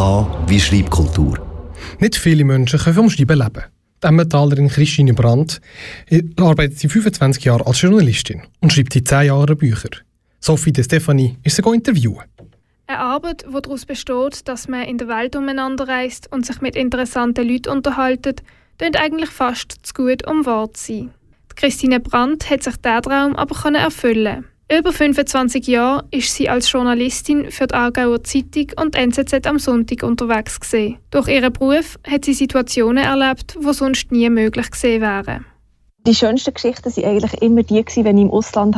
K wie Schreibkultur. Nicht viele Menschen können vom Schreiben leben. Die Emmentalerin Christine Brandt arbeitet seit 25 Jahren als Journalistin und schreibt seit 10 Jahren Bücher. Sophie De Stefani ist sie interviewen. Eine Arbeit, die daraus besteht, dass man in der Welt umeinander reist und sich mit interessanten Leuten unterhaltet, klingt eigentlich fast zu gut, um wahr zu sein. Christine Brandt hat sich diesen Traum aber erfüllen über 25 Jahre ist sie als Journalistin für die Aargauer Zeitung und NZZ am Sonntag unterwegs gewesen. Durch ihren Beruf hat sie Situationen erlebt, die sonst nie möglich gewesen wären. Die schönsten Geschichten waren eigentlich immer die, wenn ich im Ausland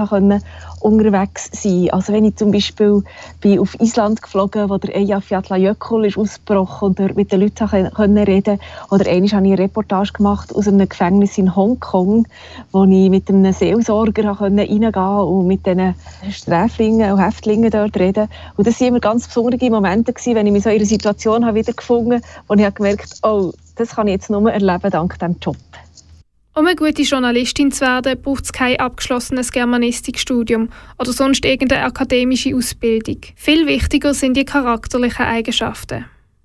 unterwegs sein konnte. Also wenn ich zum Beispiel bin auf Island geflogen wo der Eyjafjallajökull ist ausgebrochen und mit den Leuten reden konnte. Oder einmal habe ich eine Reportage gemacht aus einem Gefängnis in Hongkong, wo ich mit einem Seelsorger reingehen konnte und mit den Sträflingen und Häftlingen dort reden. Und das waren immer ganz besondere Momente, wenn ich mich so in einer Situation wiedergefunden habe, wo ich gemerkt habe, oh, das kann ich jetzt nur erleben dank diesem Job. Um eine gute Journalistin zu werden, braucht es kein abgeschlossenes Germanistikstudium oder sonst irgendeine akademische Ausbildung. Viel wichtiger sind die charakterlichen Eigenschaften.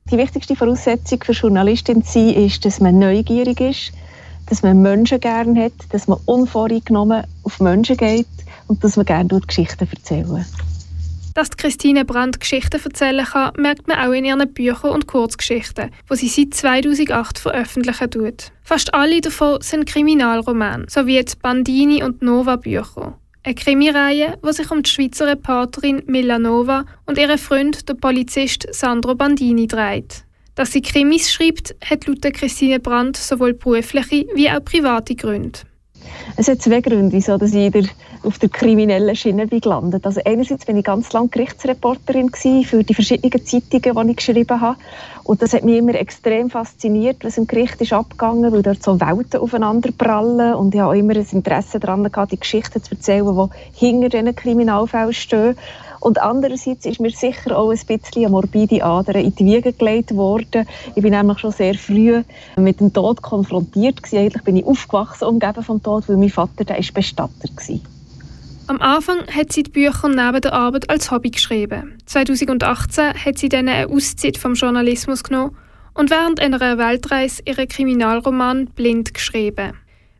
Die wichtigste Voraussetzung für Journalistin zu sein ist, dass man neugierig ist, dass man Menschen gerne hat, dass man unvoreingenommen auf Menschen geht und dass man gerne Geschichten erzählen dass Christine Brandt Geschichten erzählen kann, merkt man auch in ihren Büchern und Kurzgeschichten, die sie seit 2008 veröffentlichen tut. Fast alle davon sind Kriminalromane, sowie die Bandini und Nova Bücher. Eine Krimireihe, die sich um die Schweizer Reporterin Mila Nova und ihren Freund, der Polizist Sandro Bandini, dreht. Dass sie Krimis schreibt, hat laut Christine Brandt sowohl berufliche wie auch private Gründe. Es hat zwei Gründe, wieso dass ich auf der kriminellen Schiene bin gelandet. Also einerseits bin ich ganz lange Gerichtsreporterin für die verschiedenen Zeitungen, die ich geschrieben habe. Und das hat mich immer extrem fasziniert, was im Gericht ist abgegangen, weil dort so Welten aufeinander prallen. Und ich habe auch immer ein Interesse daran gehabt, die Geschichten zu erzählen, die hinter diesen Kriminalfällen stehen. Und andererseits ist mir sicher auch ein bisschen eine morbide Ader in die Wiege gelegt worden. Ich bin nämlich schon sehr früh mit dem Tod konfrontiert gewesen. Eigentlich bin ich aufgewachsen umgeben vom Tod, weil mein Vater der ist Bestatter war. Am Anfang hat sie die Bücher neben der Arbeit als Hobby geschrieben. 2018 hat sie dann eine Auszeit vom Journalismus genommen und während einer Weltreise ihren Kriminalroman Blind geschrieben.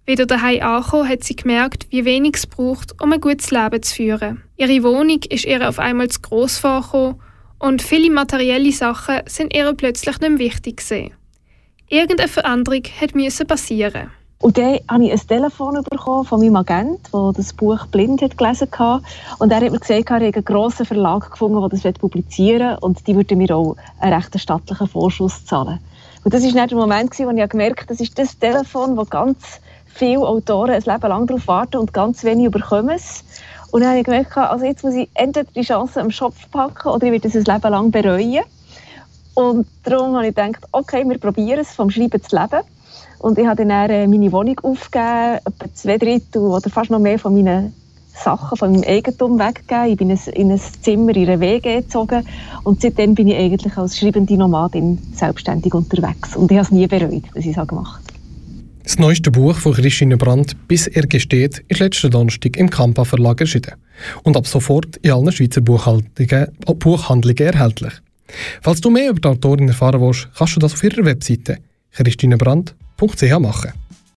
Wieder daheim angekommen, hat sie gemerkt, wie wenig es braucht, um ein gutes Leben zu führen. Ihre Wohnung ist ihr auf einmal zu gross vorgekommen und viele materielle Sachen sind ihr plötzlich nicht mehr wichtig gewesen. Irgendeine Veränderung musste passieren. Und dann habe ich ein Telefon bekommen von meinem Agent, der das Buch blind hat gelesen hat. Und er hat mir gesagt, er habe einen grossen Verlag gefunden, der das publizieren will. Und die würden mir auch einen recht stattlichen Vorschuss zahlen. Und das war dann der Moment, wo ich gemerkt habe, das ist das Telefon, das ganz viele Autoren ein Leben lang darauf warten und ganz wenig bekommen es. Und dann habe ich gemerkt, also jetzt muss ich entweder die Chance am Schopf packen oder ich werde es ein Leben lang bereuen. Und darum habe ich gedacht, okay, wir probieren es, vom Schreiben zu leben. Und ich habe dann äh, meine Wohnung aufgegeben, etwa zwei Drittel oder fast noch mehr von meinen Sachen von meinem Eigentum weggegeben. Ich bin in ein Zimmer in einer WG gezogen und seitdem bin ich eigentlich als schreibende Nomadin selbstständig unterwegs. Und ich habe es nie bereut, dass ich es gemacht habe. Das neueste Buch von Christine Brandt, «Bis er gesteht», ist letzten Donnerstag im Kampa Verlag erschienen und ab sofort in allen Schweizer Buchhandlungen erhältlich. Falls du mehr über die Autorin erfahren willst, kannst du das auf ihrer Webseite christinebrandt.ch machen.